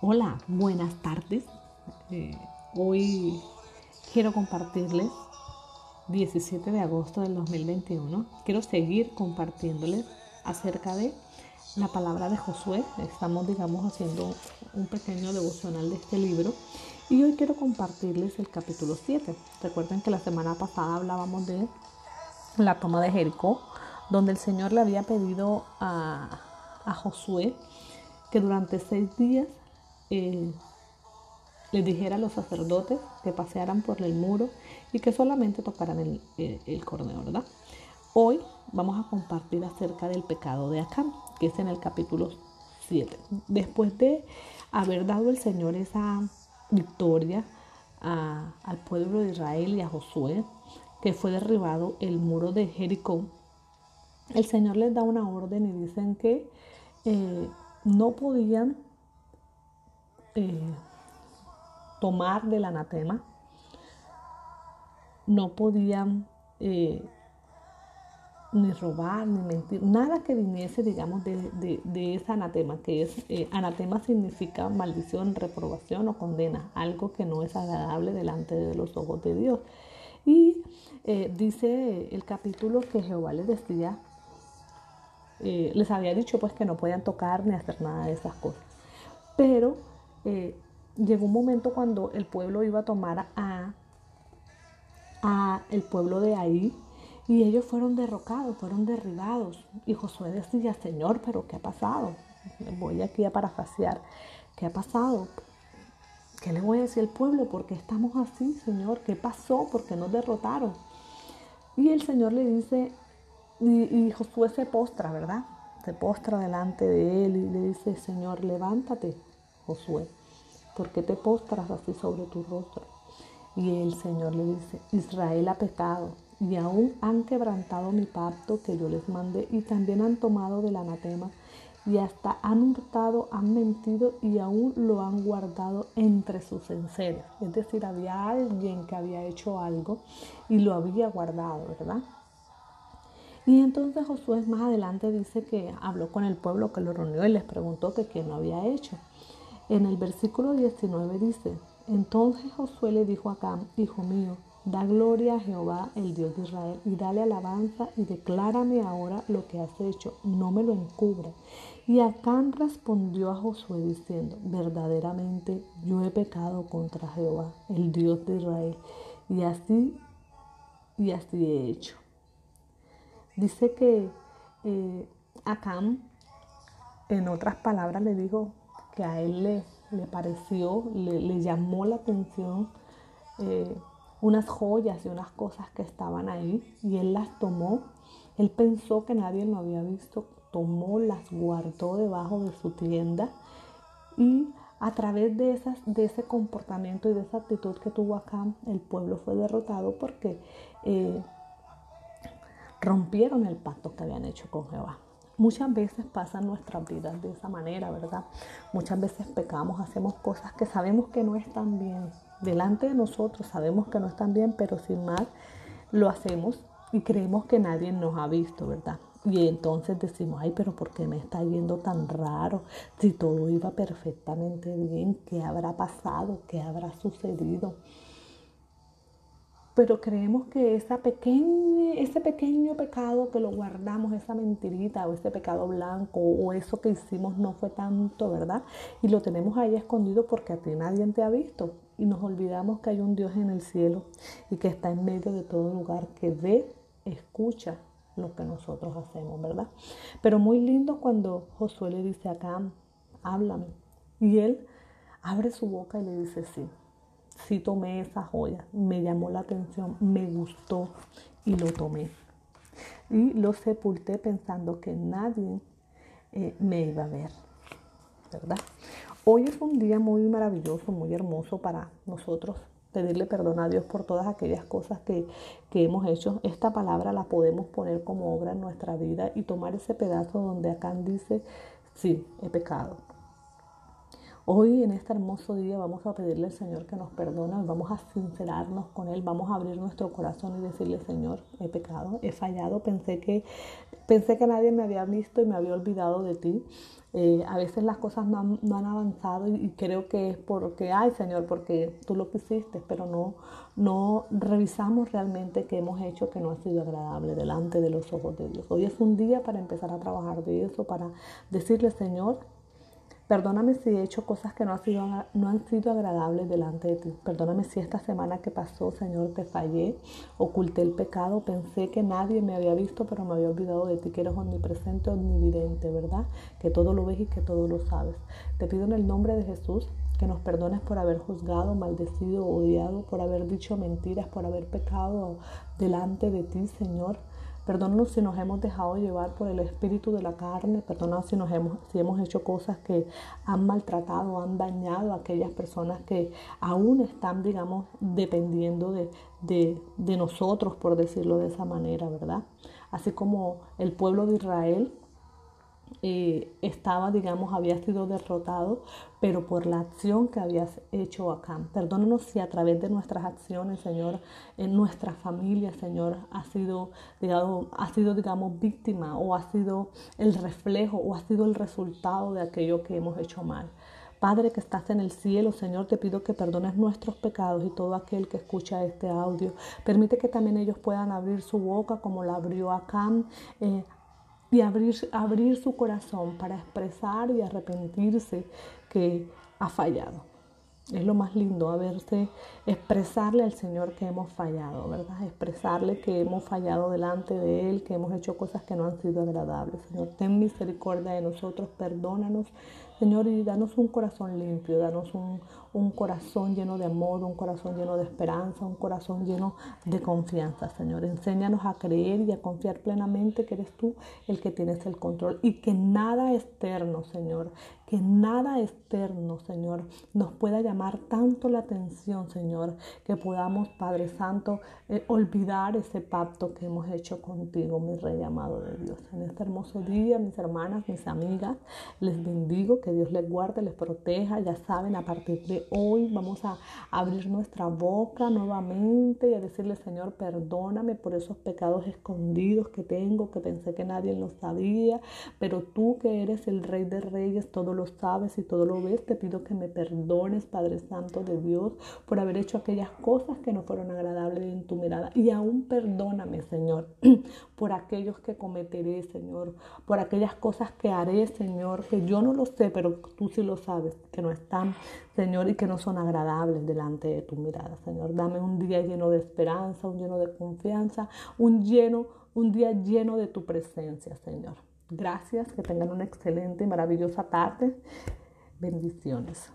Hola, buenas tardes. Eh, hoy quiero compartirles 17 de agosto del 2021. Quiero seguir compartiéndoles acerca de la palabra de Josué. Estamos, digamos, haciendo un pequeño devocional de este libro. Y hoy quiero compartirles el capítulo 7. Recuerden que la semana pasada hablábamos de la toma de Jericó, donde el Señor le había pedido a, a Josué que durante seis días eh, les dijera a los sacerdotes que pasearan por el muro y que solamente tocaran el, el, el ¿verdad? Hoy vamos a compartir acerca del pecado de Acán, que es en el capítulo 7. Después de haber dado el Señor esa victoria a, al pueblo de Israel y a Josué, que fue derribado el muro de Jericó, el Señor les da una orden y dicen que eh, no podían eh, tomar del anatema, no podían eh, ni robar, ni mentir, nada que viniese, digamos, de, de, ese anatema, que es, eh, anatema significa maldición, reprobación o condena, algo que no es agradable delante de los ojos de Dios. Y dice el capítulo que Jehová les decía, les había dicho pues que no podían tocar ni hacer nada de esas cosas. Pero eh, llegó un momento cuando el pueblo iba a tomar a, a el pueblo de ahí y ellos fueron derrocados, fueron derribados. Y Josué decía, Señor, pero ¿qué ha pasado? Voy aquí a parafrasear. ¿Qué ha pasado? ¿Qué le voy a decir al pueblo? ¿Por qué estamos así, Señor? ¿Qué pasó? ¿Por qué nos derrotaron? Y el Señor le dice, y, y, Josué se postra, ¿verdad? Se postra delante de él y le dice, Señor, levántate, Josué. ¿Por qué te postras así sobre tu rostro? Y el Señor le dice, Israel ha pecado y aún han quebrantado mi pacto que yo les mandé y también han tomado del anatema y hasta han hurtado, han mentido y aún lo han guardado entre sus enseres. Es decir, había alguien que había hecho algo y lo había guardado, ¿verdad? Y entonces Josué más adelante dice que habló con el pueblo que lo reunió y les preguntó que quién lo había hecho. En el versículo 19 dice, entonces Josué le dijo a Cam, hijo mío, Da gloria a Jehová, el Dios de Israel, y dale alabanza y declárame ahora lo que has hecho, no me lo encubra. Y Acán respondió a Josué diciendo, verdaderamente yo he pecado contra Jehová, el Dios de Israel, y así, y así he hecho. Dice que eh, Acán, en otras palabras, le dijo que a él le, le pareció, le, le, llamó la atención. Eh, unas joyas y unas cosas que estaban ahí y él las tomó. Él pensó que nadie lo había visto, tomó, las guardó debajo de su tienda y a través de, esas, de ese comportamiento y de esa actitud que tuvo acá, el pueblo fue derrotado porque eh, rompieron el pacto que habían hecho con Jehová. Muchas veces pasan nuestras vidas de esa manera, ¿verdad? Muchas veces pecamos, hacemos cosas que sabemos que no están bien, delante de nosotros, sabemos que no están bien, pero sin más lo hacemos y creemos que nadie nos ha visto, ¿verdad? Y entonces decimos, ay, pero ¿por qué me está yendo tan raro? Si todo iba perfectamente bien, ¿qué habrá pasado? ¿Qué habrá sucedido? Pero creemos que esa ese pequeño pecado que lo guardamos, esa mentirita o ese pecado blanco o eso que hicimos no fue tanto, ¿verdad? Y lo tenemos ahí escondido porque a ti nadie te ha visto y nos olvidamos que hay un Dios en el cielo y que está en medio de todo lugar, que ve, escucha lo que nosotros hacemos, ¿verdad? Pero muy lindo cuando Josué le dice acá, háblame. Y él abre su boca y le dice, sí, sí tomé esa joya, me llamó la atención, me gustó y lo tomé. Y lo sepulté pensando que nadie eh, me iba a ver, ¿verdad? Hoy es un día muy maravilloso, muy hermoso para nosotros pedirle perdón a Dios por todas aquellas cosas que, que, hemos hecho. Esta palabra la podemos poner como obra en nuestra vida y tomar ese pedazo donde acá dice, sí, he pecado. Hoy en este hermoso día vamos a pedirle al Señor que nos perdone, vamos a sincerarnos con Él, vamos a abrir nuestro corazón y decirle, Señor, he pecado, he fallado, pensé que, pensé que nadie me había visto y me había olvidado de ti. Eh, a veces las cosas no han, avanzado y, creo que es porque, ay Señor, porque tú lo quisiste, pero no, no revisamos realmente qué hemos hecho que no ha sido agradable delante de los ojos de Dios. Hoy es un día para empezar a trabajar de eso, para decirle, Señor, Perdóname si he hecho cosas que no han, sido, no han sido agradables delante de ti. Perdóname si esta semana que pasó, Señor, te fallé, oculté el pecado, pensé que nadie me había visto, pero me había olvidado de ti, que eres omnipresente, omnividente, ¿verdad? Que todo lo ves y que todo lo sabes. Te pido en el nombre de Jesús que nos perdones por haber juzgado, maldecido, odiado, por haber dicho mentiras, por haber pecado delante de ti, Señor. Perdónanos si nos hemos dejado llevar por el espíritu de la carne. Perdónanos si, nos hemos, si hemos hecho cosas que han maltratado, han dañado a aquellas personas que aún están, digamos, dependiendo de, nosotros, por decirlo de esa manera, ¿verdad? Así como el pueblo de Israel eh, estaba, digamos, había sido derrotado, pero por la acción que habías hecho acá. Perdónanos si a través de nuestras acciones, Señor, en nuestra familia, Señor, ha sido, digamos, ha sido, digamos, víctima o ha sido el reflejo o ha sido el resultado de aquello que hemos hecho mal. Padre que estás en el cielo, Señor, te pido que perdones nuestros pecados y todo aquel que escucha este audio. Permite que también ellos puedan abrir su boca como la abrió Acán, eh, y abrir, abrir su corazón para expresar y arrepentirse que ha fallado. Es lo más lindo, haberse, expresarle al Señor que hemos fallado, ¿verdad? Expresarle que hemos fallado delante de Él, que hemos hecho cosas que no han sido agradables. Señor, ten misericordia de nosotros, perdónanos, Señor, y danos un corazón limpio, danos un, un corazón lleno de amor, un corazón lleno de esperanza, un corazón lleno de confianza, Señor. Enséñanos a creer y a confiar plenamente que eres tú el que tienes el control y que nada externo, Señor, que nada externo, Señor, nos pueda llamar tanto la atención, Señor, que podamos, Padre Santo, eh, olvidar ese pacto que hemos hecho contigo, mi Rey amado de Dios. En este hermoso día, mis hermanas, mis amigas, les bendigo, que Dios les guarde, les proteja. Ya saben, a partir de hoy vamos a abrir nuestra boca nuevamente y a decirle, Señor, perdóname por esos pecados escondidos que tengo, que pensé que nadie los sabía, pero tú que eres el Rey de Reyes, todo lo sabes y todo lo ves, te pido que me perdones, Padre Santo de Dios, por haber hecho aquellas cosas que no fueron agradables en tu mirada. Y aún perdóname, Señor, por aquellos que cometeré, Señor, por aquellas cosas que haré, Señor, que yo no lo sé, pero tú sí lo sabes, que no están, Señor, y que no son agradables delante de tu mirada, Señor. Dame un día lleno de esperanza, un lleno de confianza, un lleno, un día lleno de tu presencia, Señor. Gracias, que tengan una excelente y maravillosa tarde. Bendiciones.